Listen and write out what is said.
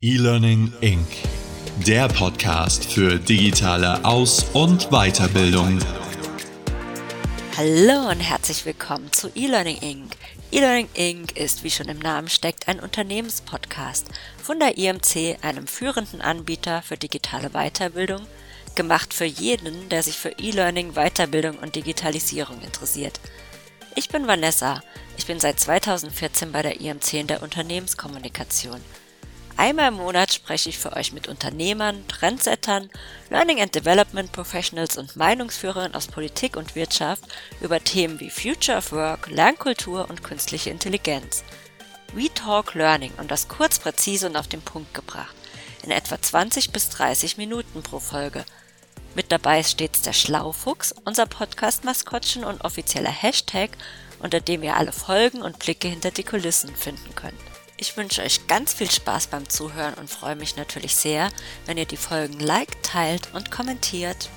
E-Learning Inc. Der Podcast für digitale Aus- und Weiterbildung. Hallo und herzlich willkommen zu E-Learning Inc. E-Learning Inc. ist, wie schon im Namen steckt, ein Unternehmenspodcast von der IMC, einem führenden Anbieter für digitale Weiterbildung, gemacht für jeden, der sich für E-Learning, Weiterbildung und Digitalisierung interessiert. Ich bin Vanessa. Ich bin seit 2014 bei der IMC in der Unternehmenskommunikation. Einmal im Monat spreche ich für euch mit Unternehmern, Trendsettern, Learning and Development Professionals und Meinungsführern aus Politik und Wirtschaft über Themen wie Future of Work, Lernkultur und künstliche Intelligenz. We Talk Learning und das kurz, präzise und auf den Punkt gebracht. In etwa 20 bis 30 Minuten pro Folge. Mit dabei ist stets der Schlaufuchs, unser Podcast-Maskottchen und offizieller Hashtag, unter dem ihr alle Folgen und Blicke hinter die Kulissen finden könnt. Ich wünsche euch ganz viel Spaß beim Zuhören und freue mich natürlich sehr, wenn ihr die Folgen liked, teilt und kommentiert.